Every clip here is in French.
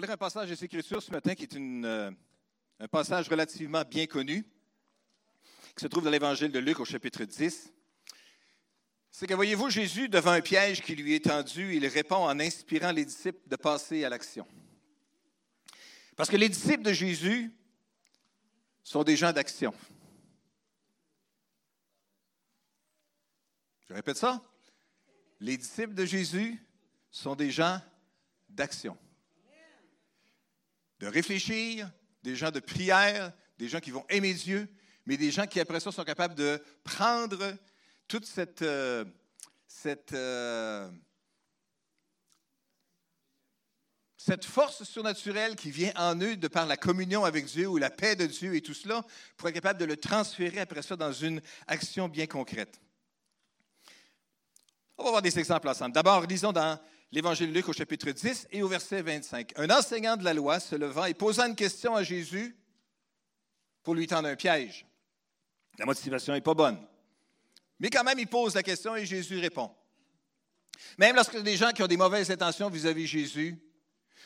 va lire un passage des Écritures ce matin qui est euh, un passage relativement bien connu, qui se trouve dans l'Évangile de Luc au chapitre 10. C'est que, voyez-vous, Jésus, devant un piège qui lui est tendu, il répond en inspirant les disciples de passer à l'action. Parce que les disciples de Jésus sont des gens d'action. Je répète ça. Les disciples de Jésus sont des gens d'action. De réfléchir, des gens de prière, des gens qui vont aimer Dieu, mais des gens qui, après ça, sont capables de prendre toute cette, euh, cette, euh, cette force surnaturelle qui vient en eux de par la communion avec Dieu ou la paix de Dieu et tout cela, pour être capable de le transférer après ça dans une action bien concrète. On va voir des exemples ensemble. D'abord, lisons dans l'Évangile de Luc au chapitre 10 et au verset 25. Un enseignant de la loi se levant et posant une question à Jésus pour lui tendre un piège. La motivation n'est pas bonne. Mais quand même, il pose la question et Jésus répond. Même lorsque des gens qui ont des mauvaises intentions vis-à-vis de Jésus,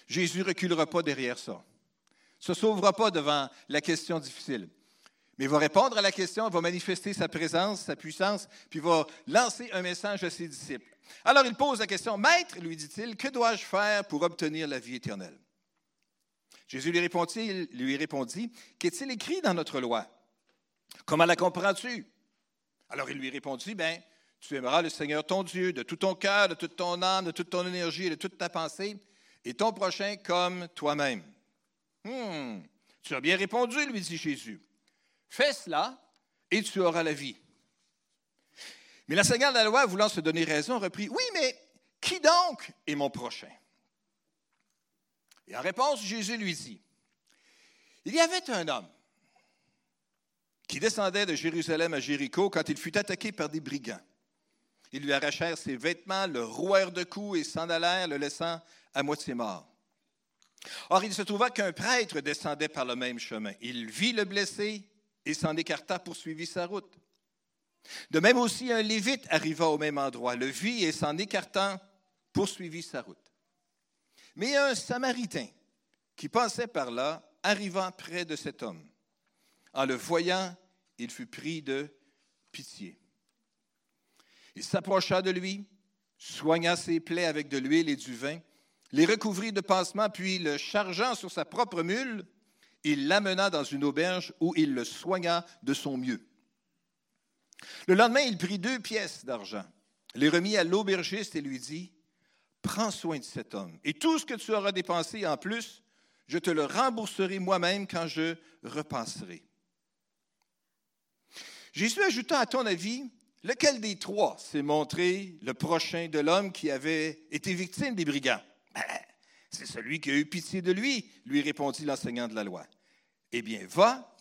Jésus ne reculera pas derrière ça. Ne se sauvera pas devant la question difficile. Mais il va répondre à la question, il va manifester sa présence, sa puissance, puis il va lancer un message à ses disciples. Alors il pose la question, Maître, lui dit-il, que dois-je faire pour obtenir la vie éternelle? Jésus lui répondit, lui répondit Qu'est-il écrit dans notre loi? Comment la comprends-tu? Alors il lui répondit, ben, tu aimeras le Seigneur ton Dieu de tout ton cœur, de toute ton âme, de toute ton énergie de toute ta pensée, et ton prochain comme toi-même. Hmm, tu as bien répondu, lui dit Jésus. Fais cela et tu auras la vie. Mais l'enseignant de la loi, voulant se donner raison, reprit Oui, mais qui donc est mon prochain? Et en réponse, Jésus lui dit Il y avait un homme qui descendait de Jérusalem à Jéricho quand il fut attaqué par des brigands. Ils lui arrachèrent ses vêtements, le rouèrent de coups et s'en allèrent, le laissant à moitié mort. Or, il se trouva qu'un prêtre descendait par le même chemin. Il vit le blessé et s'en écarta, poursuivit sa route. De même aussi, un lévite arriva au même endroit, le vit et s'en écartant, poursuivit sa route. Mais un samaritain qui passait par là arriva près de cet homme. En le voyant, il fut pris de pitié. Il s'approcha de lui, soigna ses plaies avec de l'huile et du vin, les recouvrit de pansements, puis le chargeant sur sa propre mule, il l'amena dans une auberge où il le soigna de son mieux. Le lendemain, il prit deux pièces d'argent, les remit à l'aubergiste et lui dit, Prends soin de cet homme, et tout ce que tu auras dépensé en plus, je te le rembourserai moi-même quand je repasserai. Jésus ajouta, à ton avis, lequel des trois s'est montré le prochain de l'homme qui avait été victime des brigands? Ben, c'est celui qui a eu pitié de lui, lui répondit l'enseignant de la loi. Eh bien, va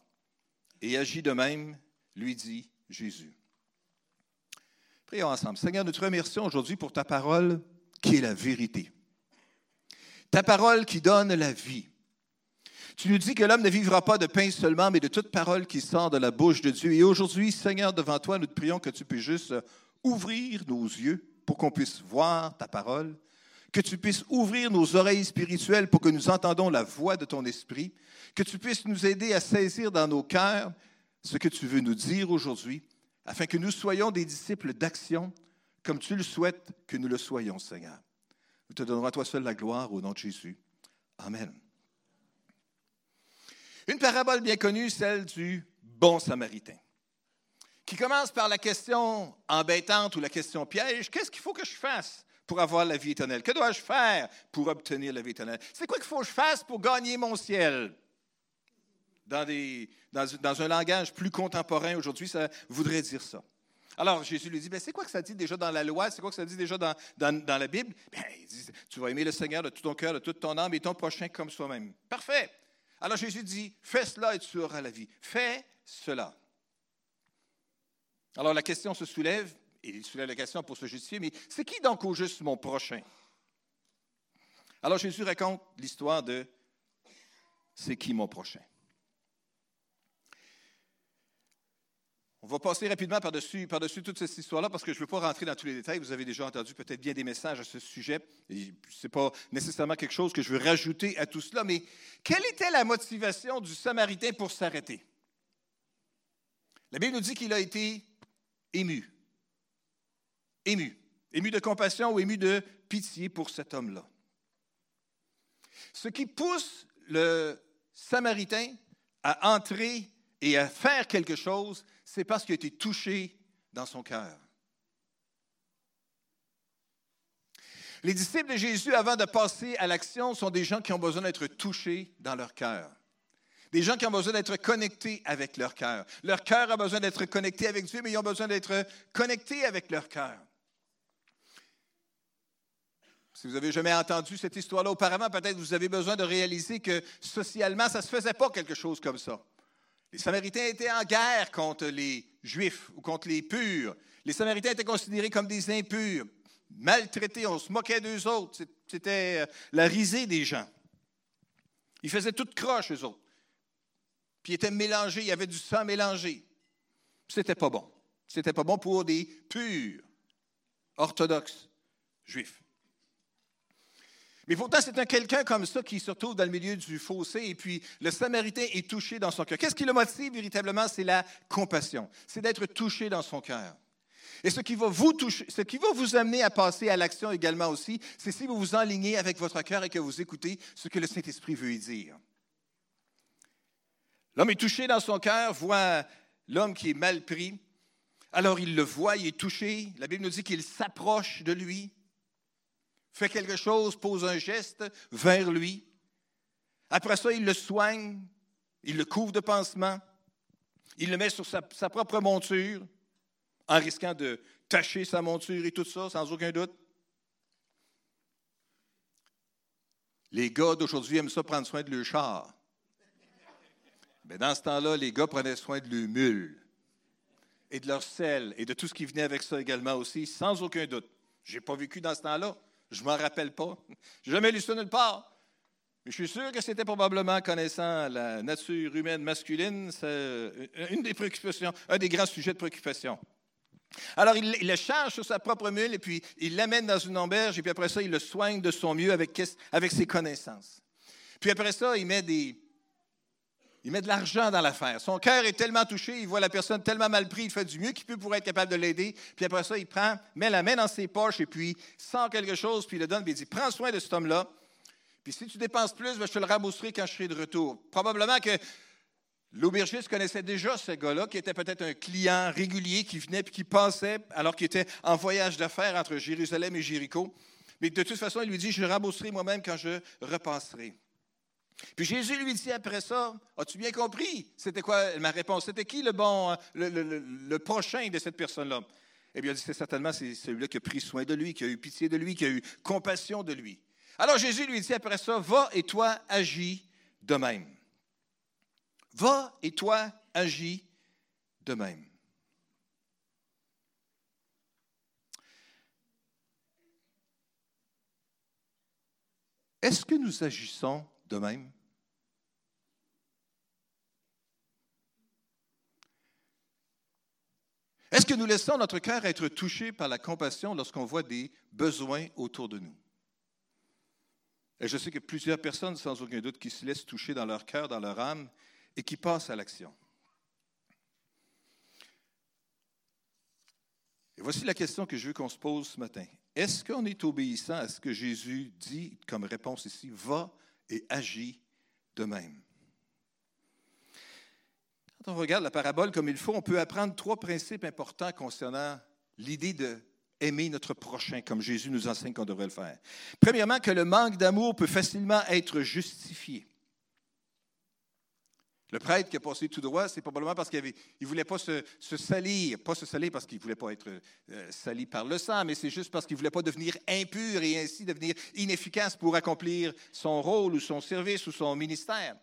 et agis de même, lui dit Jésus. Prions ensemble. Seigneur, nous te remercions aujourd'hui pour ta parole qui est la vérité. Ta parole qui donne la vie. Tu nous dis que l'homme ne vivra pas de pain seulement, mais de toute parole qui sort de la bouche de Dieu. Et aujourd'hui, Seigneur, devant toi, nous te prions que tu puisses juste ouvrir nos yeux pour qu'on puisse voir ta parole, que tu puisses ouvrir nos oreilles spirituelles pour que nous entendons la voix de ton esprit, que tu puisses nous aider à saisir dans nos cœurs ce que tu veux nous dire aujourd'hui, afin que nous soyons des disciples d'action, comme tu le souhaites que nous le soyons, Seigneur. Nous te donnerons à toi seul la gloire au nom de Jésus. Amen. Une parabole bien connue, celle du bon samaritain, qui commence par la question embêtante ou la question piège, qu'est-ce qu'il faut que je fasse pour avoir la vie éternelle? Que dois-je faire pour obtenir la vie éternelle? C'est quoi qu'il faut que je fasse pour gagner mon ciel? Dans, un langage plus contemporain aujourd'hui, ça voudrait dire ça. Alors Jésus lui dit, ben, c'est quoi que ça dit déjà dans la loi? C'est quoi que ça dit déjà dans, la Bible? Ben, il dit, tu vas aimer le Seigneur de tout ton cœur, de toute ton âme et ton prochain comme soi-même. Parfait. Alors Jésus dit, fais cela et tu auras la vie. Fais cela. Alors la question se soulève, il soulève la question pour se justifier, mais c'est qui donc au juste mon prochain? Alors Jésus raconte l'histoire de c'est qui mon prochain? On va passer rapidement par-dessus par -dessus toute cette histoire-là parce que je ne veux pas rentrer dans tous les détails. Vous avez déjà entendu peut-être bien des messages à ce sujet. Ce n'est pas nécessairement quelque chose que je veux rajouter à tout cela, mais quelle était la motivation du Samaritain pour s'arrêter? La Bible nous dit qu'il a été ému. Ému. Ému de compassion ou ému de pitié pour cet homme-là. Ce qui pousse le Samaritain à entrer et à faire quelque chose, c'est parce qu'il a été touché dans son cœur. Les disciples de Jésus, avant de passer à l'action, sont des gens qui ont besoin d'être touchés dans leur cœur. Des gens qui ont besoin d'être connectés avec leur cœur. Leur cœur a besoin d'être connecté avec Dieu, mais ils ont besoin d'être connectés avec leur cœur. Si vous n'avez jamais entendu cette histoire-là auparavant, peut-être vous avez besoin de réaliser que socialement, ça ne se faisait pas quelque chose comme ça. Les Samaritains étaient en guerre contre les Juifs ou contre les purs. Les Samaritains étaient considérés comme des impurs, maltraités, on se moquait d'eux autres. C'était euh, la risée des gens. Ils faisaient toute croche, eux autres. Puis ils étaient mélangés, il y avait du sang mélangé. C'était pas bon. C'était pas bon pour des purs, orthodoxes, juifs. Mais pourtant, c'est un quelqu'un comme ça qui se retrouve dans le milieu du fossé et puis le Samaritain est touché dans son cœur. Qu'est-ce qui le motive véritablement? C'est la compassion. C'est d'être touché dans son cœur. Et ce qui va vous toucher, ce qui va vous amener à passer à l'action également aussi, c'est si vous vous enlignez avec votre cœur et que vous écoutez ce que le Saint-Esprit veut y dire. L'homme est touché dans son cœur, voit l'homme qui est mal pris. Alors il le voit, il est touché. La Bible nous dit qu'il s'approche de lui fait quelque chose, pose un geste vers lui. Après ça, il le soigne, il le couvre de pansements, il le met sur sa, propre monture, en risquant de tacher sa monture et tout ça, sans aucun doute. Les gars d'aujourd'hui aiment ça prendre soin de leur char. Mais dans ce temps-là, les gars prenaient soin de leur mule et de leur sel et de tout ce qui venait avec ça également aussi, sans aucun doute. Je n'ai pas vécu dans ce temps-là. Je m'en rappelle pas. Je n'ai jamais lu ça nulle part. Mais je suis sûr que c'était probablement, connaissant la nature humaine masculine, une des préoccupations, un des grands sujets de préoccupation. Alors, il, le charge sur sa propre mule et puis il l'amène dans une auberge et puis après ça, il le soigne de son mieux avec ses connaissances. Puis après ça, il met des, il met de l'argent dans l'affaire. Son cœur est tellement touché, il voit la personne tellement mal prise, il fait du mieux qu'il peut pour être capable de l'aider. Puis après ça, il prend, met la main dans ses poches et puis sent quelque chose, puis il le donne, puis il dit Prends soin de cet homme-là. Puis si tu dépenses plus, ben, je te le rembourserai quand je serai de retour. Probablement que l'aubergiste connaissait déjà ce gars-là, qui était peut-être un client régulier qui venait puis qui passait alors qu'il était en voyage d'affaires entre Jérusalem et Jéricho. Mais de toute façon, il lui dit Je le rembourserai moi-même quand je repasserai. Puis Jésus lui dit après ça, as-tu bien compris? C'était quoi? Ma réponse? C'était qui le bon, le, prochain de cette personne-là? Eh bien, c'est certainement c'est celui-là qui a pris soin de lui, qui a eu pitié de lui, qui a eu compassion de lui. Alors Jésus lui dit après ça, va et toi agis de même. Va et toi agis de même. Est-ce que nous agissons même? Est-ce que nous laissons notre cœur être touché par la compassion lorsqu'on voit des besoins autour de nous? Et je sais que plusieurs personnes, sans aucun doute, qui se laissent toucher dans leur cœur, dans leur âme, et qui passent à l'action. Et voici la question que je veux qu'on se pose ce matin. Est-ce qu'on est obéissant à ce que Jésus dit comme réponse ici? Va et agis de même. Quand on regarde la parabole comme il faut, on peut apprendre trois principes importants concernant l'idée de aimer notre prochain comme Jésus nous enseigne qu'on devrait le faire. Premièrement, que le manque d'amour peut facilement être justifié. Le prêtre qui a passé tout droit, c'est probablement parce qu'il ne voulait pas se, salir, pas se salir parce qu'il ne voulait pas être euh, sali par le sang, mais c'est juste parce qu'il ne voulait pas devenir impur et ainsi devenir inefficace pour accomplir son rôle ou son service ou son ministère.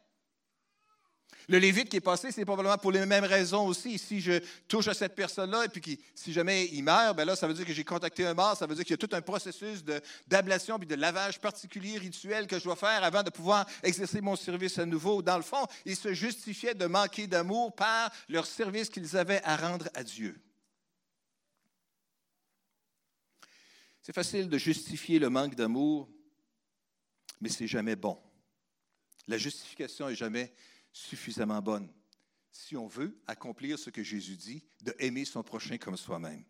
Le Lévite qui est passé, c'est probablement pour les mêmes raisons aussi. Si je touche à cette personne-là et puis si jamais il meurt, ben là, ça veut dire que j'ai contacté un mort, ça veut dire qu'il y a tout un processus d'ablation puis de lavage particulier, rituel que je dois faire avant de pouvoir exercer mon service à nouveau. Dans le fond, ils se justifiaient de manquer d'amour par leur service qu'ils avaient à rendre à Dieu. C'est facile de justifier le manque d'amour, mais c'est jamais bon. La justification n'est jamais suffisamment bonne si on veut accomplir ce que Jésus dit, de aimer son prochain comme soi-même.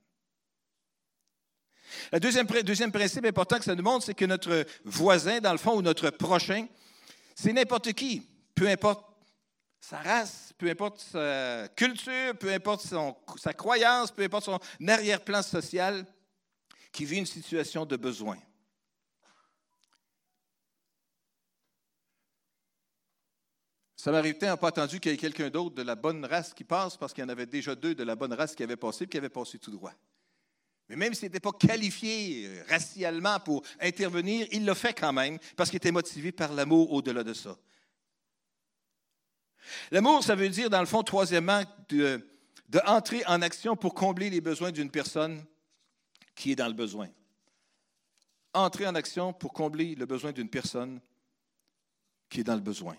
Le deuxième, deuxième principe important que ça nous montre, c'est que notre voisin, dans le fond, ou notre prochain, c'est n'importe qui, peu importe sa race, peu importe sa culture, peu importe sa croyance, peu importe son arrière-plan social, qui vit une situation de besoin. Samaritains n'ont pas attendu qu'il y ait quelqu'un d'autre de la bonne race qui passe parce qu'il y en avait déjà deux de la bonne race qui avaient passé et qui avaient passé tout droit. Mais même s'il n'était pas qualifié euh, racialement pour intervenir, il l'a fait quand même parce qu'il était motivé par l'amour au-delà de ça. L'amour, ça veut dire, dans le fond, troisièmement, de, de entrer en action pour combler les besoins d'une personne qui est dans le besoin. Entrer en action pour combler le besoin d'une personne qui est dans le besoin.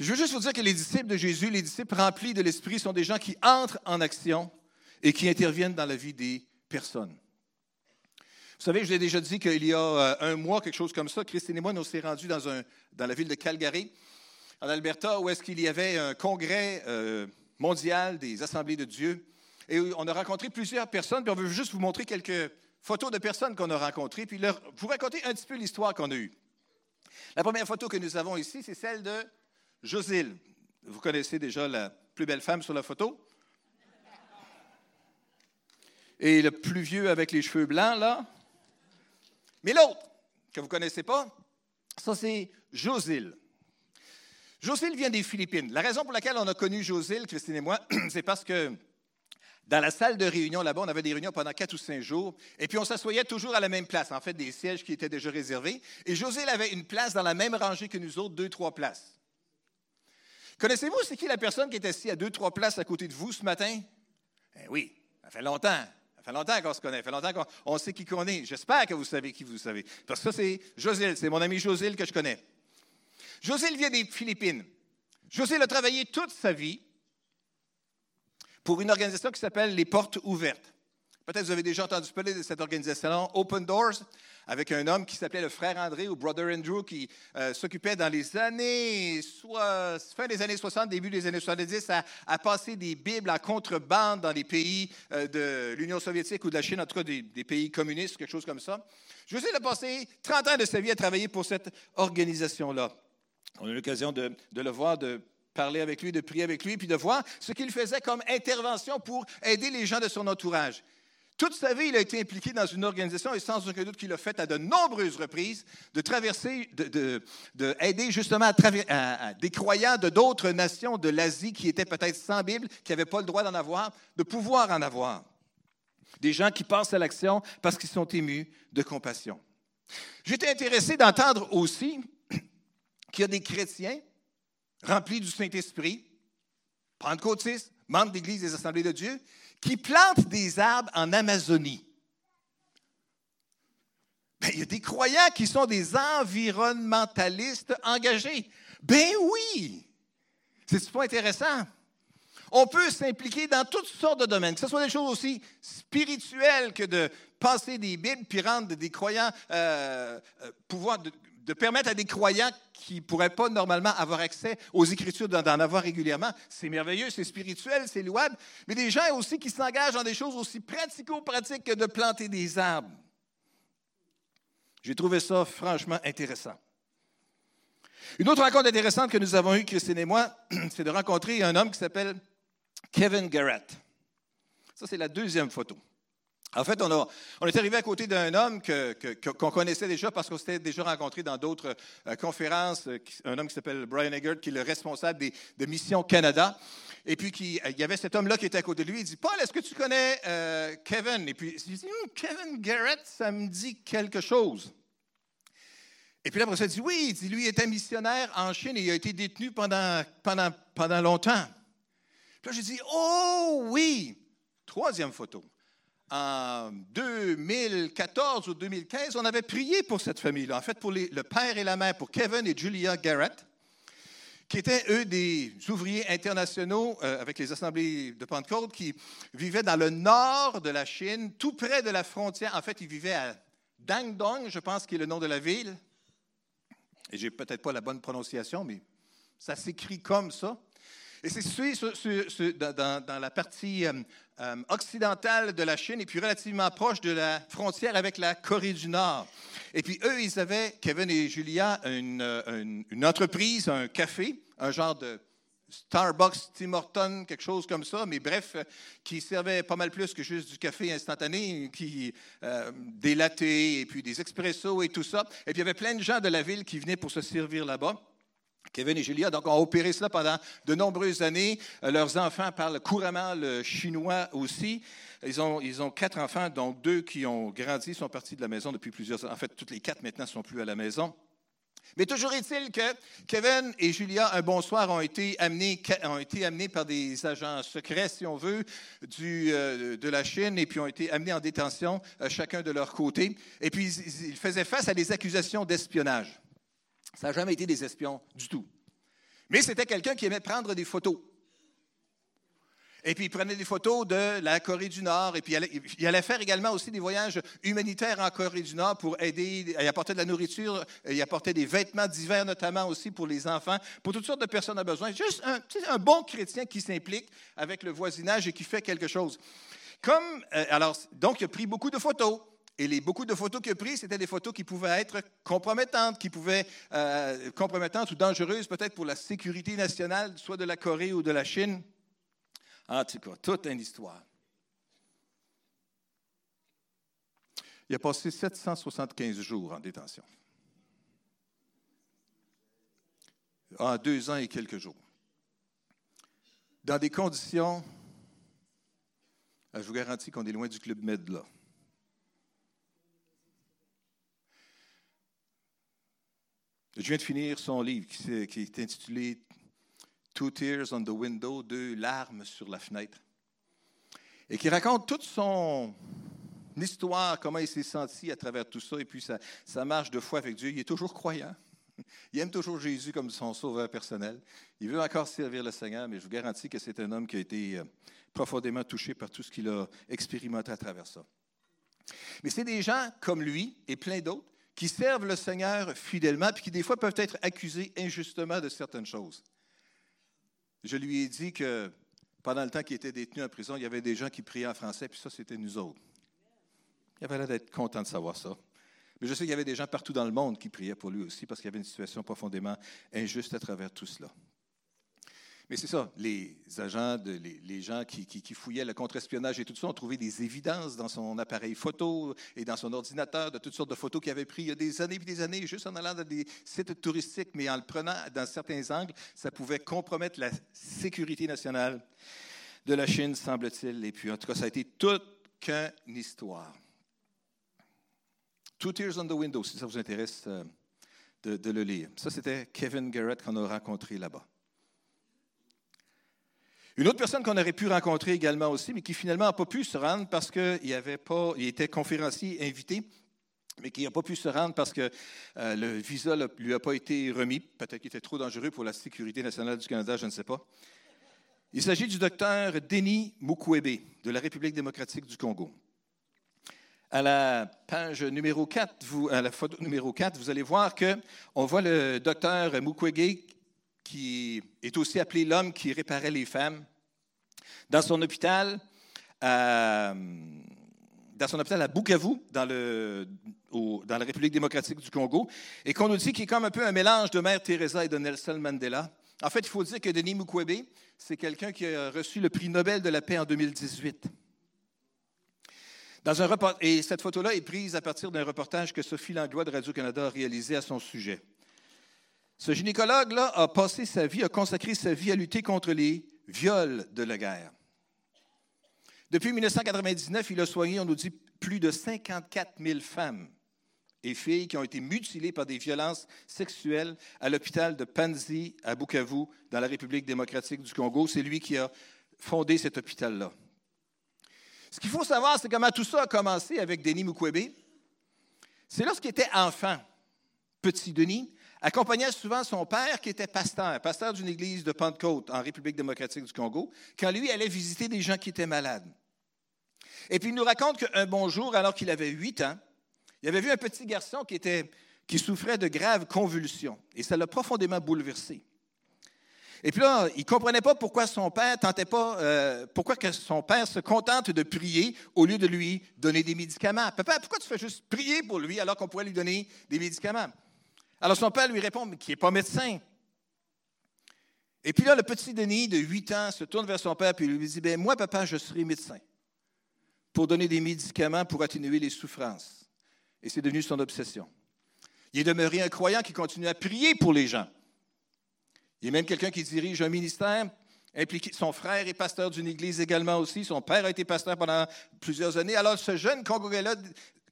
Je veux juste vous dire que les disciples de Jésus, les disciples remplis de l'Esprit, sont des gens qui entrent en action et qui interviennent dans la vie des personnes. Vous savez, je l'ai déjà dit qu'il y a euh, un mois, quelque chose comme ça, Christine et moi, nous sommes rendus dans, la ville de Calgary, en Alberta, où est-ce qu'il y avait un congrès euh, mondial des assemblées de Dieu. Et on a rencontré plusieurs personnes, puis on veut juste vous montrer quelques photos de personnes qu'on a rencontrées, puis vous raconter un petit peu l'histoire qu'on a eue. La première photo que nous avons ici, c'est celle de Josile. Vous connaissez déjà la plus belle femme sur la photo? Et le plus vieux avec les cheveux blancs, là? Mais l'autre, que vous ne connaissez pas, ça c'est Josile. Josile vient des Philippines. La raison pour laquelle on a connu Josile, Christine et moi, c'est parce que dans la salle de réunion là-bas, on avait des réunions pendant quatre ou cinq jours, et puis on s'assoyait toujours à la même place, en fait, des sièges qui étaient déjà réservés. Et Josile avait une place dans la même rangée que nous autres, deux, trois places. Connaissez-vous c'est qui la personne qui est assise à deux, trois places à côté de vous ce matin? Eh oui, ça fait longtemps. Ça fait longtemps qu'on se connaît, ça fait longtemps qu'on sait qui qu'on est. J'espère que vous savez qui vous savez. Parce que ça, c'est Josile, c'est mon ami Josile que je connais. Josile vient des Philippines. Josile a travaillé toute sa vie pour une organisation qui s'appelle les Portes ouvertes. Peut-être vous avez déjà entendu parler de cette organisation, Open Doors avec un homme qui s'appelait le frère André ou Brother Andrew, qui euh, s'occupait dans les années, soit, fin des années 60, début des années 70, à, passer des Bibles en contrebande dans les pays euh, de l'Union soviétique ou de la Chine, en tout cas des, pays communistes, quelque chose comme ça. José a passé 30 ans de sa vie à travailler pour cette organisation-là. On a eu l'occasion de le voir, de parler avec lui, de prier avec lui, puis de voir ce qu'il faisait comme intervention pour aider les gens de son entourage. Toute sa vie, il a été impliqué dans une organisation et sans aucun doute qu'il a fait à de nombreuses reprises de traverser, d'aider justement à, des croyants de d'autres nations de l'Asie qui étaient peut-être sans Bible, qui n'avaient pas le droit d'en avoir, de pouvoir en avoir. Des gens qui passent à l'action parce qu'ils sont émus de compassion. J'étais intéressé d'entendre aussi qu'il y a des chrétiens remplis du Saint-Esprit, pentecôtistes, membres d'Église des Assemblées de Dieu, qui plantent des arbres en Amazonie. Ben, il y a des croyants qui sont des environnementalistes engagés. Ben oui! C'est pas intéressant. On peut s'impliquer dans toutes sortes de domaines, que ce soit des choses aussi spirituelles que de passer des Bibles puis rendre des croyants euh, euh pouvoir de permettre à des croyants qui ne pourraient pas normalement avoir accès aux Écritures, d'en avoir régulièrement, c'est merveilleux, c'est spirituel, c'est louable, mais des gens aussi qui s'engagent dans des choses aussi pratico-pratiques que de planter des arbres. J'ai trouvé ça franchement intéressant. Une autre rencontre intéressante que nous avons eue, Christine et moi, c'est de rencontrer un homme qui s'appelle Kevin Garrett. Ça, c'est la deuxième photo. En fait, on, est arrivé à côté d'un homme qu'on connaissait déjà parce qu'on s'était déjà rencontré dans d'autres euh, conférences, euh, un homme qui s'appelle Brian Eggert, qui est le responsable des, de Mission Canada. Et puis, qui, il y avait cet homme-là qui était à côté de lui. Il dit Paul, est-ce que tu connais euh, Kevin Et puis, il dit hum, Kevin Garrett, ça me dit quelque chose. Et puis là, il dit Oui, il dit, lui était missionnaire en Chine et il a été détenu pendant, pendant, pendant longtemps. Puis là, je dis Oh oui Troisième photo. En 2014 ou 2015, on avait prié pour cette famille-là. En fait, pour le père et la mère, pour Kevin et Julia Garrett qui étaient, eux, des ouvriers internationaux euh, avec les assemblées de Pentecôte qui vivaient dans le nord de la Chine, tout près de la frontière. En fait, ils vivaient à Dangdong, je pense, qui est le nom de la ville. Et j'ai peut-être pas la bonne prononciation, mais ça s'écrit comme ça. Et c'est situé dans, la partie euh, euh, occidentale de la Chine et puis relativement proche de la frontière avec la Corée du Nord. Et puis eux, ils avaient, Kevin et Julia, une, euh, entreprise, un café, un genre de Starbucks, Tim Hortons, quelque chose comme ça, mais bref, qui servait pas mal plus que juste du café instantané, qui des lattés et puis des expressos et tout ça. Et puis il y avait plein de gens de la ville qui venaient pour se servir là-bas. Kevin et Julia donc, ont opéré cela pendant de nombreuses années. Euh, leurs enfants parlent couramment le chinois aussi. Ils ont, ils ont quatre enfants, donc deux qui ont grandi, sont partis de la maison depuis plusieurs années. En fait, toutes les quatre maintenant ne sont plus à la maison. Mais toujours est-il que Kevin et Julia, un bonsoir, ont été amenés, ont été amenés par des agents secrets, si on veut, euh, de la Chine, et puis ont été amenés en détention, euh, chacun de leur côté. Et puis, ils faisaient face à des accusations d'espionnage. Ça n'a jamais été des espions du tout. Mais c'était quelqu'un qui aimait prendre des photos. Et puis, il prenait des photos de la Corée du Nord. Et puis, il allait, faire également aussi des voyages humanitaires en Corée du Nord pour aider. Il apportait de la nourriture, il apportait des vêtements d'hiver, notamment aussi pour les enfants, pour toutes sortes de personnes à besoin. Juste un, un bon chrétien qui s'implique avec le voisinage et qui fait quelque chose. Comme, euh, alors, donc, il a pris beaucoup de photos. Et les, beaucoup de photos qu'il a prises, c'était des photos qui pouvaient être compromettantes, qui pouvaient euh, compromettantes ou dangereuses peut-être pour la sécurité nationale, soit de la Corée ou de la Chine. En tout cas, toute une histoire. Il a passé 775 jours en détention. En deux ans et quelques jours. Dans des conditions, je vous garantis qu'on est loin du Club Med là. Je viens de finir son livre qui, est intitulé Two Tears on the Window, deux larmes sur la fenêtre, et qui raconte toute son histoire, comment il s'est senti à travers tout ça, et puis sa, marche de foi avec Dieu. Il est toujours croyant. Il aime toujours Jésus comme son sauveur personnel. Il veut encore servir le Seigneur, mais je vous garantis que c'est un homme qui a été euh, profondément touché par tout ce qu'il a expérimenté à travers ça. Mais c'est des gens comme lui et plein d'autres qui servent le Seigneur fidèlement, puis qui des fois peuvent être accusés injustement de certaines choses. Je lui ai dit que pendant le temps qu'il était détenu en prison, il y avait des gens qui priaient en français, puis ça, c'était nous autres. Il avait l'air d'être content de savoir ça. Mais je sais qu'il y avait des gens partout dans le monde qui priaient pour lui aussi, parce qu'il y avait une situation profondément injuste à travers tout cela. Mais c'est ça, les agents, les, gens qui, fouillaient le contre-espionnage et tout ça ont trouvé des évidences dans son appareil photo et dans son ordinateur de toutes sortes de photos qu'il avait prises il y a des années et des années, juste en allant dans des sites touristiques, mais en le prenant dans certains angles, ça pouvait compromettre la sécurité nationale de la Chine, semble-t-il. Et puis, en tout cas, ça a été toute qu'une histoire. Two Tears on the Window, si ça vous intéresse euh, de, de le lire. Ça, c'était Kevin Garrett qu'on a rencontré là-bas. Une autre personne qu'on aurait pu rencontrer également aussi, mais qui finalement n'a pas pu se rendre parce qu'il avait pas, était conférencier invité, mais qui n'a pas pu se rendre parce que euh, le visa ne lui a pas été remis. Peut-être qu'il était trop dangereux pour la sécurité nationale du Canada, je ne sais pas. Il s'agit du docteur Denis Mukwebe de la République démocratique du Congo. À la page numéro 4, vous, à la photo numéro 4, vous allez voir qu'on voit le docteur Mukwege qui est aussi appelé l'homme qui réparait les femmes dans son hôpital, à, dans son hôpital à Bukavu, dans, la République démocratique du Congo, et qu'on nous dit qu'il est comme un peu un mélange de Mère Teresa et de Nelson Mandela. En fait, il faut dire que Denis Mukwege, c'est quelqu'un qui a reçu le prix Nobel de la paix en 2018. Dans un et cette photo-là est prise à partir d'un reportage que Sophie Langlois de Radio-Canada a réalisé à son sujet. Ce gynécologue-là a passé sa vie, a consacré sa vie à lutter contre les viols de la guerre. Depuis 1999, il a soigné, on nous dit, plus de 54 000 femmes et filles qui ont été mutilées par des violences sexuelles à l'hôpital de Panzi à Bukavu, dans la République démocratique du Congo. C'est lui qui a fondé cet hôpital-là. Ce qu'il faut savoir, c'est comment tout ça a commencé avec Denis Mukwebe. C'est lorsqu'il était enfant, petit Denis, accompagnait souvent son père qui était pasteur, pasteur d'une église de Pentecôte en République démocratique du Congo, quand lui allait visiter des gens qui étaient malades. Et puis il nous raconte qu'un bon jour, alors qu'il avait huit ans, il avait vu un petit garçon qui, était, qui souffrait de graves convulsions. Et ça l'a profondément bouleversé. Et puis là, il ne comprenait pas pourquoi son père tentait pas, euh, pourquoi que son père se contente de prier au lieu de lui donner des médicaments. Papa, pourquoi tu fais juste prier pour lui alors qu'on pourrait lui donner des médicaments? Alors son père lui répond, mais qui n'est pas médecin. Et puis là, le petit Denis de 8 ans se tourne vers son père et lui dit, ben moi, papa, je serai médecin pour donner des médicaments pour atténuer les souffrances. Et c'est devenu son obsession. Il est demeuré un croyant qui continue à prier pour les gens. Il y a même quelqu'un qui dirige un ministère impliqué. Son frère est pasteur d'une église également aussi. Son père a été pasteur pendant plusieurs années. Alors, ce jeune Congolais-là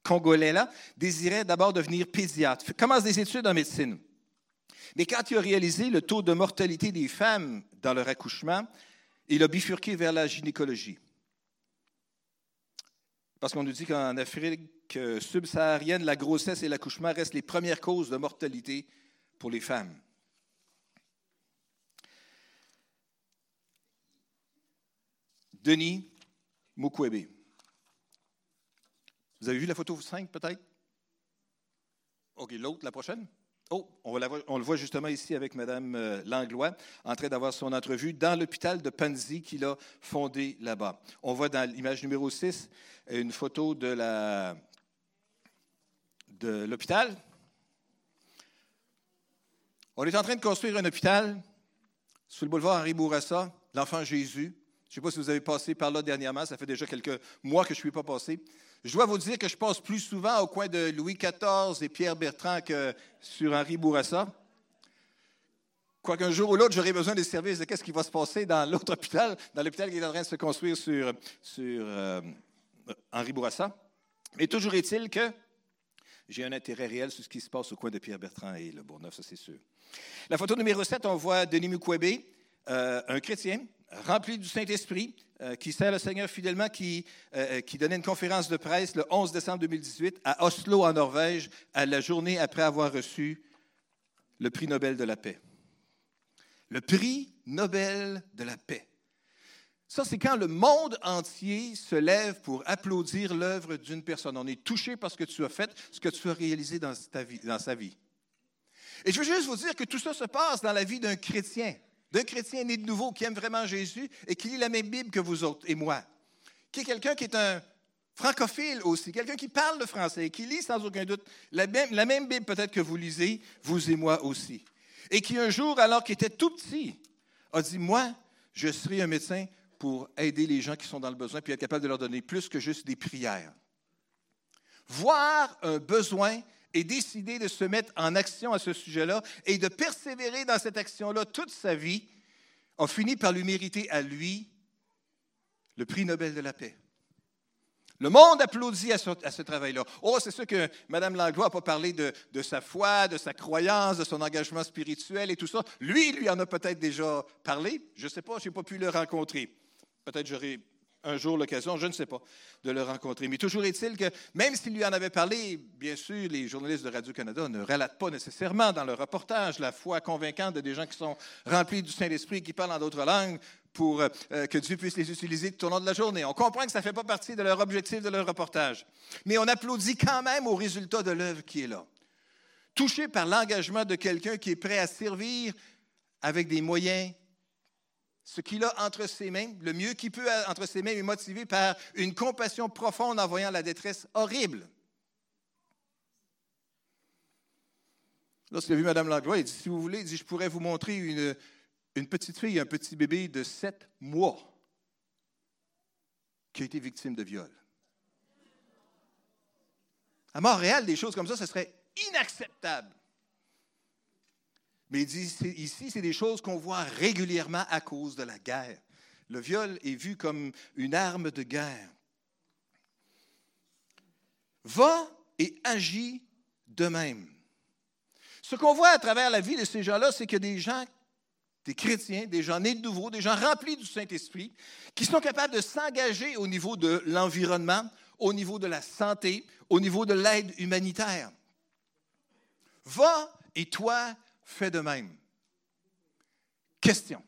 Congolais désirait d'abord devenir pédiatre. Commence des études en médecine. Mais quand il a réalisé le taux de mortalité des femmes dans leur accouchement, il a bifurqué vers la gynécologie. Parce qu'on nous dit qu'en Afrique subsaharienne, la grossesse et l'accouchement restent les premières causes de mortalité pour les femmes. Denis Mukwebe. Vous avez vu la photo 5 peut-être? OK, l'autre, la prochaine? Oh, on, le voit justement ici avec Mme euh, Langlois, en train d'avoir son entrevue dans l'hôpital de Panzi qu'il a fondé là-bas. On voit dans l'image numéro 6 une photo de, la, de l'hôpital. On est en train de construire un hôpital sur le boulevard Henri Bourassa, l'enfant Jésus. Je ne sais pas si vous avez passé par là dernièrement, ça fait déjà quelques mois que je ne suis pas passé. Je dois vous dire que je passe plus souvent au coin de Louis XIV et Pierre Bertrand que sur Henri Bourassa. Quoiqu'un jour ou l'autre, j'aurai besoin des services de qu'est-ce qui va se passer dans l'autre hôpital, dans l'hôpital qui est en train de se construire sur, sur euh, Henri Bourassa. Mais toujours est-il que j'ai un intérêt réel sur ce qui se passe au coin de Pierre Bertrand et le Bourgneuf, ça c'est sûr. La photo numéro 7, on voit Denis Mukwebe, euh, un chrétien rempli du Saint-Esprit, euh, qui sert le Seigneur fidèlement, qui, euh, qui donnait une conférence de presse le 11 décembre 2018 à Oslo, en Norvège, à la journée après avoir reçu le prix Nobel de la paix. Le prix Nobel de la paix. Ça, c'est quand le monde entier se lève pour applaudir l'œuvre d'une personne. On est touché par ce que tu as fait, ce que tu as réalisé dans, dans sa vie. Et je veux juste vous dire que tout ça se passe dans la vie d'un chrétien d'un chrétien né de nouveau qui aime vraiment Jésus et qui lit la même Bible que vous autres et moi, qui est quelqu'un qui est un francophile aussi, quelqu'un qui parle le français et qui lit sans aucun doute la même, la même Bible peut-être que vous lisez, vous et moi aussi. Et qui un jour, alors qu'il était tout petit, a dit, moi, je serai un médecin pour aider les gens qui sont dans le besoin, puis être capable de leur donner plus que juste des prières. Voir un besoin et décider de se mettre en action à ce sujet-là et de persévérer dans cette action-là toute sa vie, a fini par lui mériter à lui le prix Nobel de la paix. Le monde applaudit à ce, travail-là. Oh, c'est sûr que Mme Langlois n'a pas parlé de, sa foi, de sa croyance, de son engagement spirituel et tout ça. Lui, lui en a peut-être déjà parlé. Je ne sais pas, je n'ai pas pu le rencontrer. Peut-être j'aurai un jour l'occasion, je ne sais pas, de le rencontrer. Mais toujours est-il que, même s'il lui en avait parlé, bien sûr, les journalistes de Radio-Canada ne relatent pas nécessairement dans leur reportage la foi convaincante de des gens qui sont remplis du Saint-Esprit, qui parlent en d'autres langues, pour euh, que Dieu puisse les utiliser tout au long de la journée. On comprend que ça ne fait pas partie de leur objectif, de leur reportage. Mais on applaudit quand même au résultat de l'œuvre qui est là. Touché par l'engagement de quelqu'un qui est prêt à servir avec des moyens ce qu'il a entre ses mains, le mieux qu'il peut entre ses mains, est motivé par une compassion profonde en voyant la détresse horrible. Lorsqu'il a vu Mme Langlois, il dit, si vous voulez, dit, je pourrais vous montrer une, une petite fille, un petit bébé de sept mois qui a été victime de viol. À Montréal, des choses comme ça, ce serait inacceptable. Mais ici, c'est des choses qu'on voit régulièrement à cause de la guerre. Le viol est vu comme une arme de guerre. Va et agis de même. Ce qu'on voit à travers la vie de ces gens-là, c'est que des gens, des chrétiens, des gens nés de nouveau, des gens remplis du Saint-Esprit, qui sont capables de s'engager au niveau de l'environnement, au niveau de la santé, au niveau de l'aide humanitaire. Va et toi, fais de même. Question.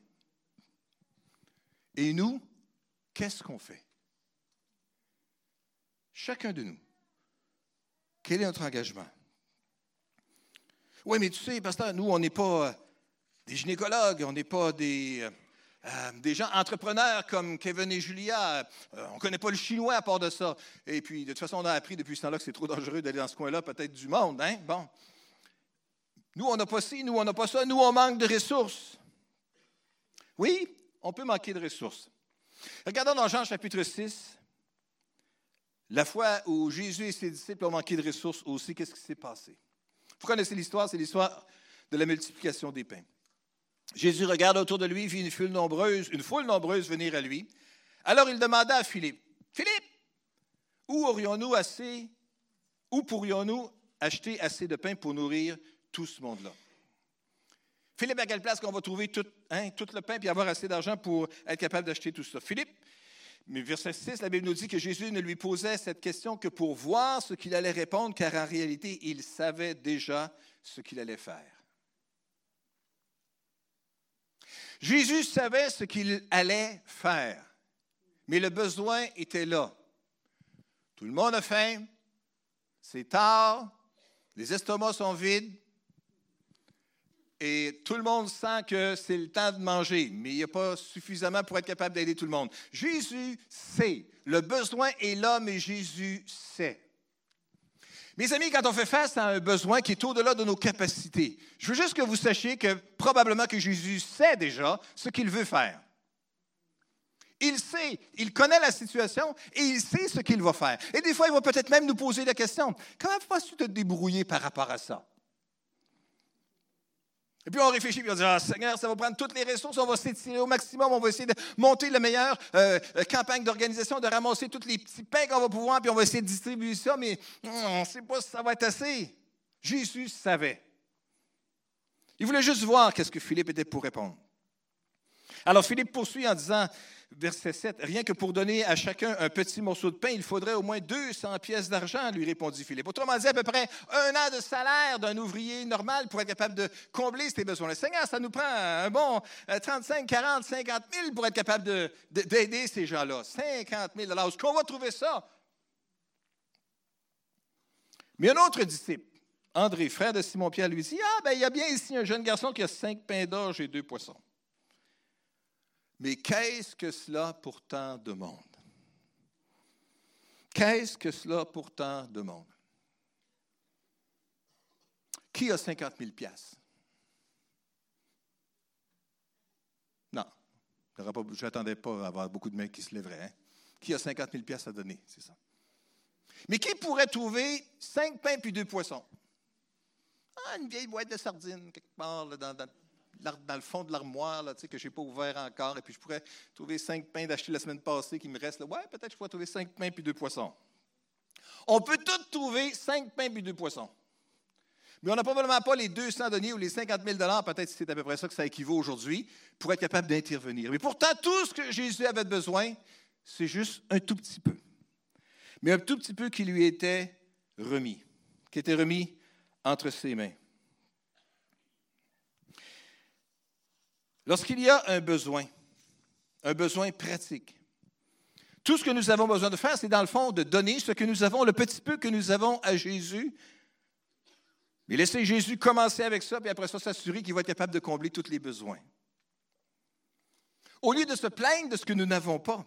Et nous, qu'est-ce qu'on fait? Chacun de nous. Quel est notre engagement? Oui, mais tu sais, pasteur, nous, on n'est pas euh, des gynécologues, on n'est pas des, euh, euh, des gens entrepreneurs comme Kevin et Julia. on ne connaît pas le chinois à part de ça. Et puis, de toute façon, on a appris depuis ce temps-là que c'est trop dangereux d'aller dans ce coin-là, peut-être du monde. Hein? Bon. Nous, on n'a pas ci, nous, on n'a pas ça. Nous, on manque de ressources. Oui, on peut manquer de ressources. Regardons dans Jean chapitre 6, la fois où Jésus et ses disciples ont manqué de ressources aussi, qu'est-ce qui s'est passé? Vous connaissez l'histoire, c'est l'histoire de la multiplication des pains. Jésus regarde autour de lui, vit une foule nombreuse, une foule nombreuse venir à lui. Alors il demanda à Philippe, Philippe, où aurions-nous assez, où pourrions-nous acheter assez de pain pour nourrir tout ce monde-là? Philippe, à quelle place qu'on va trouver tout, hein, tout le pain et avoir assez d'argent pour être capable d'acheter tout ça? Philippe, mais verset 6, la Bible nous dit que Jésus ne lui posait cette question que pour voir ce qu'il allait répondre, car en réalité, il savait déjà ce qu'il allait faire. Jésus savait ce qu'il allait faire, mais le besoin était là. Tout le monde a faim, c'est tard, les estomacs sont vides, et tout le monde sent que c'est le temps de manger, mais il n'y a pas suffisamment pour être capable d'aider tout le monde. Jésus sait. Le besoin est là, mais Jésus sait. Mes amis, quand on fait face à un besoin qui est au-delà de nos capacités, je veux juste que vous sachiez que probablement que Jésus sait déjà ce qu'il veut faire. Il sait, il connaît la situation et il sait ce qu'il va faire. Et des fois, il va peut-être même nous poser la question, comment vas-tu te débrouiller par rapport à ça? Et puis on réfléchit, puis on dit, ah, Seigneur, ça va prendre toutes les ressources, on va s'étirer au maximum, on va essayer de monter la meilleure euh, euh, campagne d'organisation, de ramasser tous les petits pains qu'on va pouvoir, puis on va essayer de distribuer ça, mais hmm, on ne sait pas si ça va être assez. Jésus savait. Il voulait juste voir qu'est-ce que Philippe était pour répondre. Alors Philippe poursuit en disant, verset 7, Rien que pour donner à chacun un petit morceau de pain, il faudrait au moins 200 pièces d'argent, lui répondit Philippe. Autrement dit, à peu près un an de salaire d'un ouvrier normal pour être capable de combler ses besoins. Le Seigneur, ça nous prend un bon 35, 40, 50 000 pour être capable d'aider ces gens-là. 50 000 Alors, est-ce qu'on va trouver ça? Mais un autre disciple, André, frère de Simon-Pierre, lui dit Ah, ben, il y a bien ici un jeune garçon qui a cinq pains d'orge et deux poissons. Mais qu'est-ce que cela pourtant demande? Qu'est-ce que cela pourtant demande? Qui a 50 000 piastres? Non, je n'attendais pas à avoir beaucoup de mains qui se lèveraient. Hein. Qui a 50 000 piastres à donner? C'est ça. Mais qui pourrait trouver cinq pains puis deux poissons? Ah, une vieille boîte de sardines quelque part dans, dans, dans le fond de l'armoire là, que je n'ai pas ouvert encore, et puis je pourrais trouver cinq pains d'acheter la semaine passée qui me restent. Ouais, peut-être que je pourrais trouver cinq pains puis deux poissons. On peut tous trouver cinq pains puis deux poissons. Mais on n'a probablement pas les 200 deniers ou les 50 000 peut-être c'est à peu près ça que ça équivaut aujourd'hui, pour être capable d'intervenir. Mais pourtant, tout ce que Jésus avait besoin, c'est juste un tout petit peu. Mais un tout petit peu qui lui était remis, qui était remis entre ses mains. Lorsqu'il y a un besoin, un besoin pratique, tout ce que nous avons besoin de faire, c'est dans le fond de donner ce que nous avons, le petit peu que nous avons à Jésus. Mais laisser Jésus commencer avec ça, puis après ça, s'assurer qu'il va être capable de combler tous les besoins. Au lieu de se plaindre de ce que nous n'avons pas,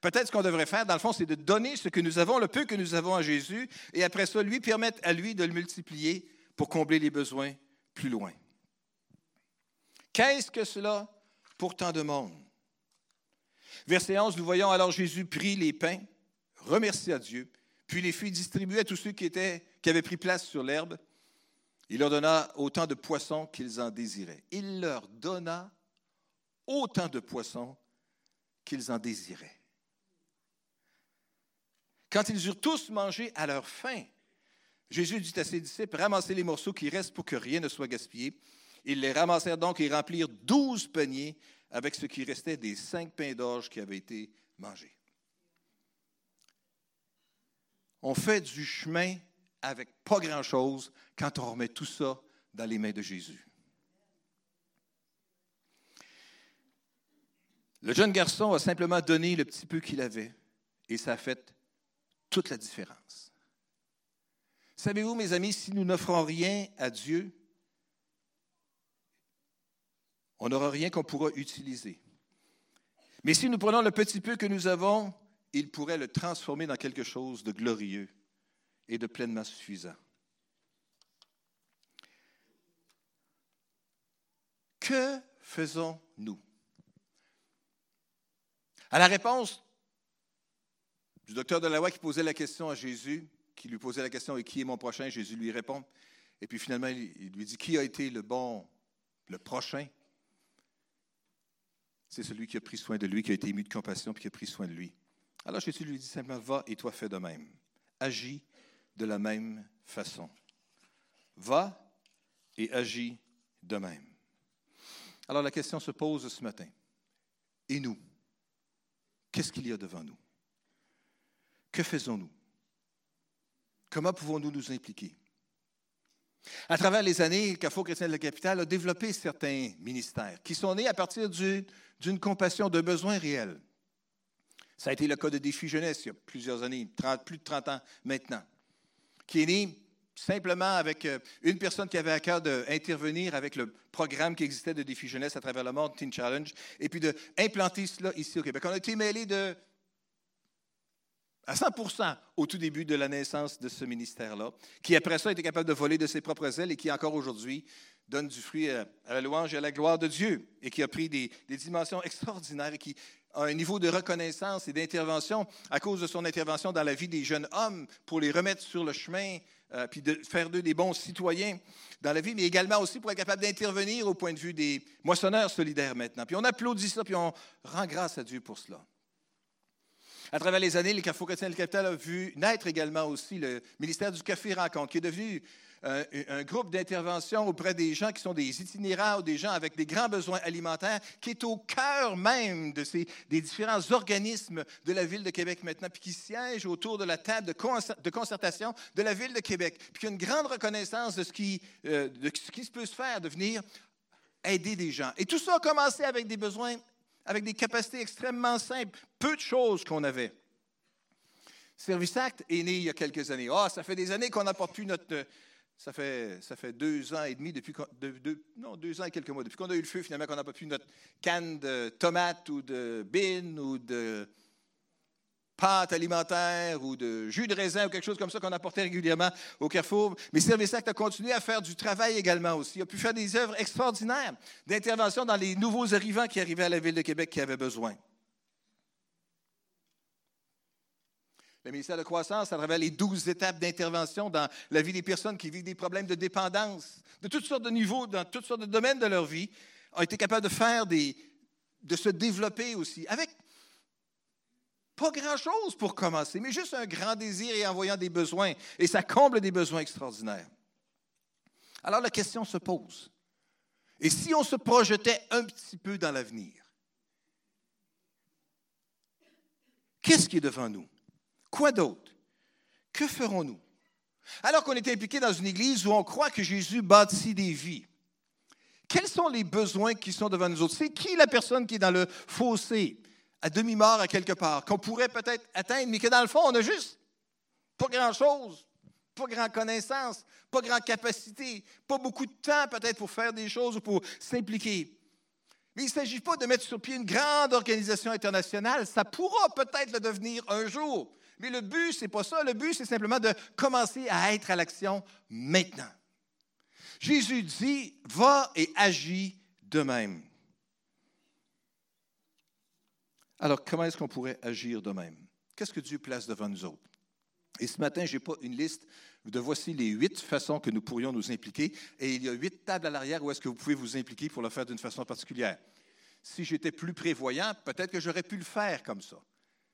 peut-être ce qu'on devrait faire, dans le fond, c'est de donner ce que nous avons, le peu que nous avons à Jésus, et après ça, lui permettre à lui de le multiplier pour combler les besoins plus loin. Qu'est-ce que cela pour tant de monde? Verset 11, nous voyons alors Jésus prit les pains, remercia Dieu, puis les fit distribuer à tous ceux qui, avaient pris place sur l'herbe. Il leur donna autant de poissons qu'ils en désiraient. Il leur donna autant de poissons qu'ils en désiraient. Quand ils eurent tous mangé à leur faim, Jésus dit à ses disciples, ramassez les morceaux qui restent pour que rien ne soit gaspillé. Ils les ramassèrent donc et remplirent douze paniers avec ce qui restait des cinq pains d'orge qui avaient été mangés. On fait du chemin avec pas grand-chose quand on remet tout ça dans les mains de Jésus. Le jeune garçon a simplement donné le petit peu qu'il avait et ça a fait toute la différence. Savez-vous, mes amis, si nous n'offrons rien à Dieu, on n'aura rien qu'on pourra utiliser. Mais si nous prenons le petit peu que nous avons, il pourrait le transformer dans quelque chose de glorieux et de pleinement suffisant. Que faisons-nous? À la réponse du docteur de la loi qui posait la question à Jésus, qui lui posait la question Et qui est mon prochain? Jésus lui répond. Et puis finalement, il lui dit Qui a été le bon, le prochain? C'est celui qui a pris soin de lui, qui a été ému de compassion, puis qui a pris soin de lui. Alors Jésus lui dit simplement Va et toi fais de même. Agis de la même façon. Va et agis de même. Alors la question se pose ce matin. Et nous Qu'est-ce qu'il y a devant nous? Que faisons-nous? Comment pouvons-nous nous impliquer? À travers les années, Carrefour chrétien de la capitale a développé certains ministères qui sont nés à partir d'une compassion, de besoins réels. Ça a été le cas de Défi Jeunesse il y a plusieurs années, plus de 30 ans maintenant, qui est né simplement avec euh, une personne qui avait à cœur d'intervenir avec le programme qui existait de Défi Jeunesse à travers le monde, Teen Challenge, et puis d'implanter cela ici au Québec. On a été mêlés de, à 100% au tout début de la naissance de ce ministère-là, qui après ça été capable de voler de ses propres ailes et qui encore aujourd'hui donne du fruit à, la louange et à la gloire de Dieu, et qui a pris des, des dimensions extraordinaires et qui a un niveau de reconnaissance et d'intervention à cause de son intervention dans la vie des jeunes hommes pour les remettre sur le chemin euh, puis de faire d'eux des bons citoyens dans la vie, mais également aussi pour être capable d'intervenir au point de vue des moissonneurs solidaires maintenant. Puis on applaudit ça, puis on rend grâce à Dieu pour cela. À travers les années, le Carrefour chrétien de Capital a vu naître également aussi le ministère du Café Rencontre, qui est devenu un, groupe d'intervention auprès des gens qui sont des itinérants ou des gens avec des grands besoins alimentaires, qui est au cœur même de ces, des différents organismes de la Ville de Québec maintenant, puis qui siègent autour de la table de, concertation de la Ville de Québec, puis qui a une grande reconnaissance de ce qui, euh, de ce qui peut se faire, de venir aider des gens. Et tout ça a commencé avec des besoins, avec des capacités extrêmement simples, peu de choses qu'on avait. Service Act est né il y a quelques années. Ah, ça fait des années qu'on n'a pas pu notre, ça fait, ça fait deux ans et demi, depuis non, deux ans et quelques mois, depuis qu'on a eu le feu, finalement, qu'on n'a pas pu notre canne de tomates ou de bines ou de pâte alimentaire ou de jus de raisin ou quelque chose comme ça qu'on apportait régulièrement au Carrefour. Mais Service Act a continué à faire du travail également aussi. Il a pu faire des œuvres extraordinaires d'intervention dans les nouveaux arrivants qui arrivaient à la Ville de Québec qui avaient besoin. Le ministère de Croissance, à travers les douze étapes d'intervention dans la vie des personnes qui vivent des problèmes de dépendance, de toutes sortes de niveaux, dans toutes sortes de domaines de leur vie, ont été capables de faire des, de se développer aussi, avec pas grand-chose pour commencer, mais juste un grand désir et en voyant des besoins. Et ça comble des besoins extraordinaires. Alors la question se pose. Et si on se projetait un petit peu dans l'avenir? Qu'est-ce qui est devant nous? Quoi d'autre? Que ferons-nous? Alors qu'on est impliqué dans une église où on croit que Jésus bâtit des vies, quels sont les besoins qui sont devant nous autres? C'est qui la personne qui est dans le fossé, à demi-mort à quelque part, qu'on pourrait peut-être atteindre, mais que dans le fond, on a juste pas grand-chose, pas grand connaissance, pas grand capacité, pas beaucoup de temps peut-être pour faire des choses ou pour s'impliquer. Mais il ne s'agit pas de mettre sur pied une grande organisation internationale. Ça pourra peut-être le devenir un jour. Mais le but, ce n'est pas ça. Le but, c'est simplement de commencer à être à l'action maintenant. Jésus dit, va et agis de même. Alors, comment est-ce qu'on pourrait agir de même? Qu'est-ce que Dieu place devant nous autres? Et ce matin, je n'ai pas une liste de voici les huit façons que nous pourrions nous impliquer. Et il y a huit tables à l'arrière où est-ce que vous pouvez vous impliquer pour le faire d'une façon particulière. Si j'étais plus prévoyant, peut-être que j'aurais pu le faire comme ça.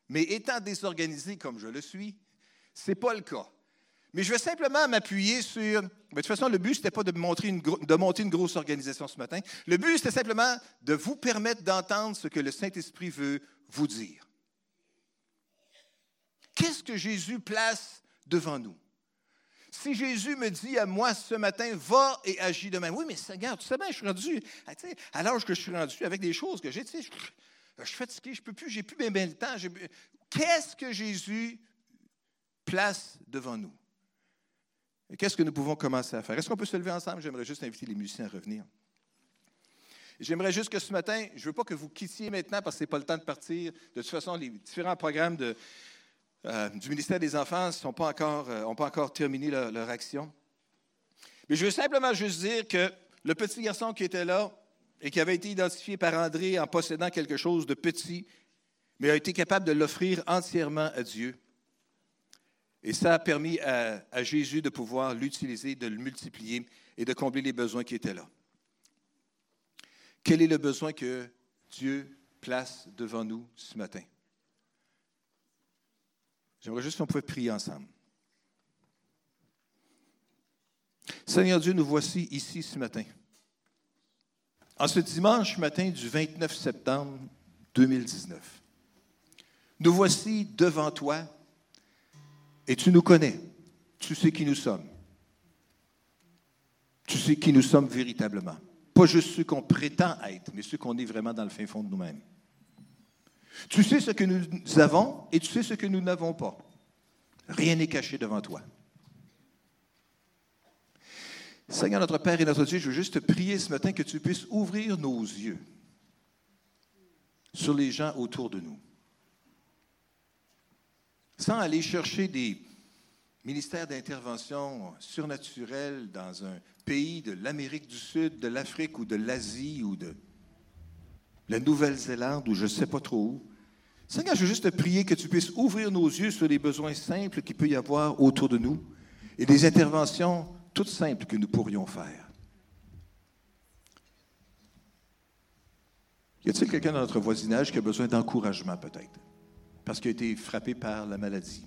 Mais étant désorganisé comme je le suis, ce n'est pas le cas. Mais je vais simplement m'appuyer sur. de toute façon, le but, ce n'était pas de, de monter une grosse organisation ce matin. Le but, c'était simplement de vous permettre d'entendre ce que le Saint-Esprit veut vous dire. Qu'est-ce que Jésus place devant nous? Si Jésus me dit à moi ce matin, va et agis demain. Oui, mais Seigneur, tu sais bien, je suis rendu, ah, à l'âge que je suis rendu, avec des choses que j'ai, je, je, suis fatigué, je ne peux plus, j'ai plus bien, bien le temps. Qu'est-ce que Jésus place devant nous? Qu'est-ce que nous pouvons commencer à faire? Est-ce qu'on peut se lever ensemble? J'aimerais juste inviter les musiciens à revenir. J'aimerais juste que ce matin, je ne veux pas que vous quittiez maintenant parce que ce n'est pas le temps de partir. De toute façon, les différents programmes euh, du ministère des Enfants n'ont pas, encore, euh, pas encore terminé leur, action. Mais je veux simplement juste dire que le petit garçon qui était là et qui avait été identifié par André en possédant quelque chose de petit, mais a été capable de l'offrir entièrement à Dieu. Et ça a permis à, Jésus de pouvoir l'utiliser, de le multiplier et de combler les besoins qui étaient là. Quel est le besoin que Dieu place devant nous ce matin? J'aimerais juste qu'on pouvait prier ensemble. Seigneur Dieu, nous voici ici ce matin. En ce dimanche matin du 29 septembre 2019, nous voici devant toi et tu nous connais. Tu sais qui nous sommes. Tu sais qui nous sommes véritablement. Pas juste ceux qu'on prétend être, mais ceux qu'on est vraiment dans le fin fond de nous-mêmes. Tu sais ce que nous avons et tu sais ce que nous n'avons pas. Rien n'est caché devant toi. Seigneur notre Père et notre Dieu, je veux juste te prier ce matin que tu puisses ouvrir nos yeux sur les gens autour de nous. Sans aller chercher des ministères d'intervention surnaturels dans un pays de l'Amérique du Sud, de l'Afrique ou de l'Asie ou de la Nouvelle-Zélande ou je ne sais pas trop où. Seigneur, je veux juste te prier que tu puisses ouvrir nos yeux sur les besoins simples qu'il peut y avoir autour de nous et des interventions toutes simples que nous pourrions faire. Y a-t-il quelqu'un dans notre voisinage qui a besoin d'encouragement peut-être, parce qu'il a été frappé par la maladie?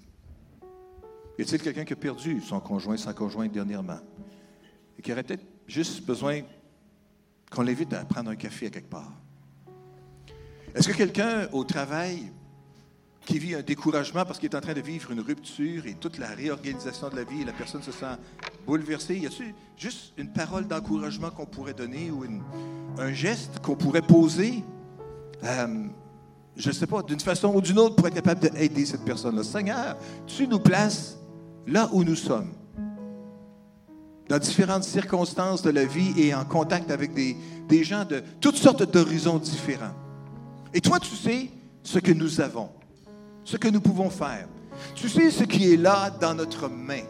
Y a-t-il quelqu'un qui a perdu son conjoint, sa conjointe dernièrement, et qui aurait peut-être juste besoin qu'on l'invite à prendre un café à quelque part? Est-ce que quelqu'un au travail qui vit un découragement parce qu'il est en train de vivre une rupture et toute la réorganisation de la vie et la personne se sent bouleversée, y a-t-il juste une parole d'encouragement qu'on pourrait donner ou un geste qu'on pourrait poser? Euh, je ne sais pas, d'une façon ou d'une autre pour être capable d'aider cette personne-là. Seigneur, tu nous places là où nous sommes, dans différentes circonstances de la vie et en contact avec des, gens de toutes sortes d'horizons différents. Et toi, tu sais ce que nous avons, ce que nous pouvons faire. Tu sais ce qui est là dans notre main.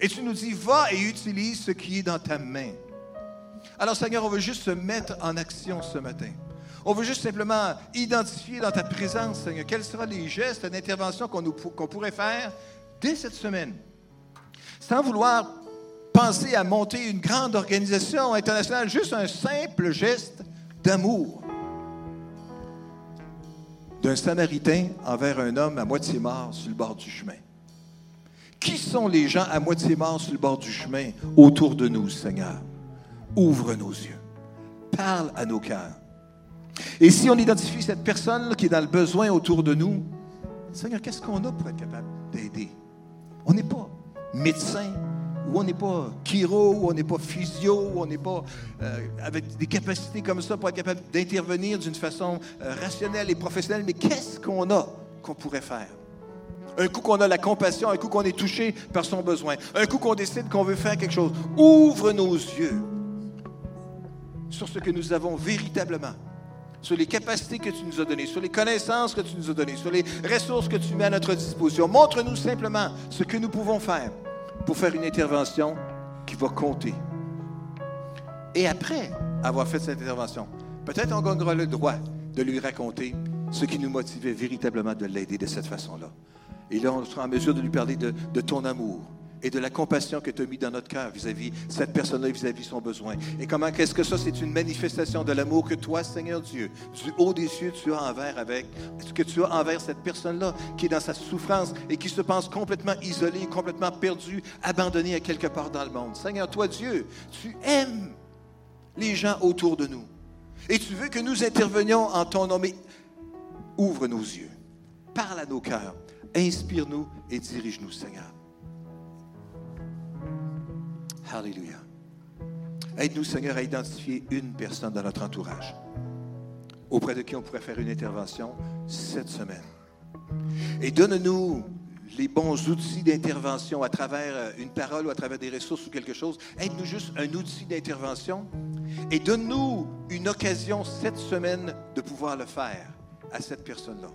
Et tu nous dis, va et utilise ce qui est dans ta main. Alors Seigneur, on veut juste se mettre en action ce matin. On veut juste simplement identifier dans ta présence, Seigneur, quels seront les gestes d'intervention qu'on pourrait faire dès cette semaine. Sans vouloir penser à monter une grande organisation internationale, juste un simple geste d'amour d'un Samaritain envers un homme à moitié mort sur le bord du chemin. Qui sont les gens à moitié morts sur le bord du chemin autour de nous, Seigneur? Ouvre nos yeux. Parle à nos cœurs. Et si on identifie cette personne qui est dans le besoin autour de nous, Seigneur, qu'est-ce qu'on a pour être capable d'aider? On n'est pas médecin, où on n'est pas chiro, où on n'est pas physio, où on n'est pas euh, avec des capacités comme ça pour être capable d'intervenir d'une façon euh, rationnelle et professionnelle, mais qu'est-ce qu'on a qu'on pourrait faire? Un coup qu'on a la compassion, un coup qu'on est touché par son besoin, un coup qu'on décide qu'on veut faire quelque chose. Ouvre nos yeux sur ce que nous avons véritablement, sur les capacités que tu nous as données, sur les connaissances que tu nous as données, sur les ressources que tu mets à notre disposition. Montre-nous simplement ce que nous pouvons faire pour faire une intervention qui va compter. Et après avoir fait cette intervention, peut-être on gagnera le droit de lui raconter ce qui nous motivait véritablement de l'aider de cette façon-là. Et là, on sera en mesure de lui parler de, ton amour, et de la compassion que tu as mis dans notre cœur vis-à-vis cette personne-là, vis-à-vis son besoin. Et comment qu'est-ce que ça, c'est une manifestation de l'amour que toi, Seigneur Dieu, du haut des cieux, tu as envers avec, que tu as envers cette personne-là qui est dans sa souffrance et qui se pense complètement isolée, complètement perdue, abandonnée à quelque part dans le monde. Seigneur, toi, Dieu, tu aimes les gens autour de nous. Et tu veux que nous intervenions en ton nom. Mais ouvre nos yeux, parle à nos cœurs, inspire-nous et dirige-nous, Seigneur. Alléluia. Aide-nous, Seigneur, à identifier une personne dans notre entourage auprès de qui on pourrait faire une intervention cette semaine. Et donne-nous les bons outils d'intervention à travers euh, une parole ou à travers des ressources ou quelque chose. Aide-nous juste un outil d'intervention et donne-nous une occasion cette semaine de pouvoir le faire à cette personne-là.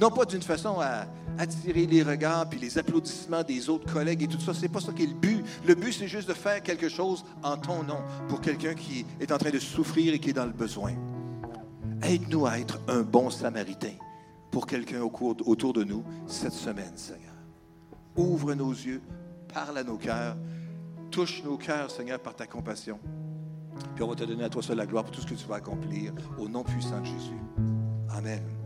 Non pas d'une façon à attirer les regards puis les applaudissements des autres collègues et tout ça. C'est pas ça qui est le but. Le but, c'est juste de faire quelque chose en ton nom pour quelqu'un qui est en train de souffrir et qui est dans le besoin. Aide-nous à être un bon samaritain pour quelqu'un autour de nous cette semaine, Seigneur. Ouvre nos yeux, parle à nos cœurs, touche nos cœurs, Seigneur, par ta compassion. Puis on va te donner à toi seul la gloire pour tout ce que tu vas accomplir au nom puissant de Jésus. Amen.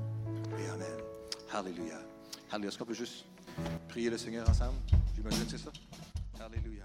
Alléluia. Alléluia. Est-ce qu'on peut juste prier le Seigneur ensemble? J'imagine que c'est ça. Alléluia.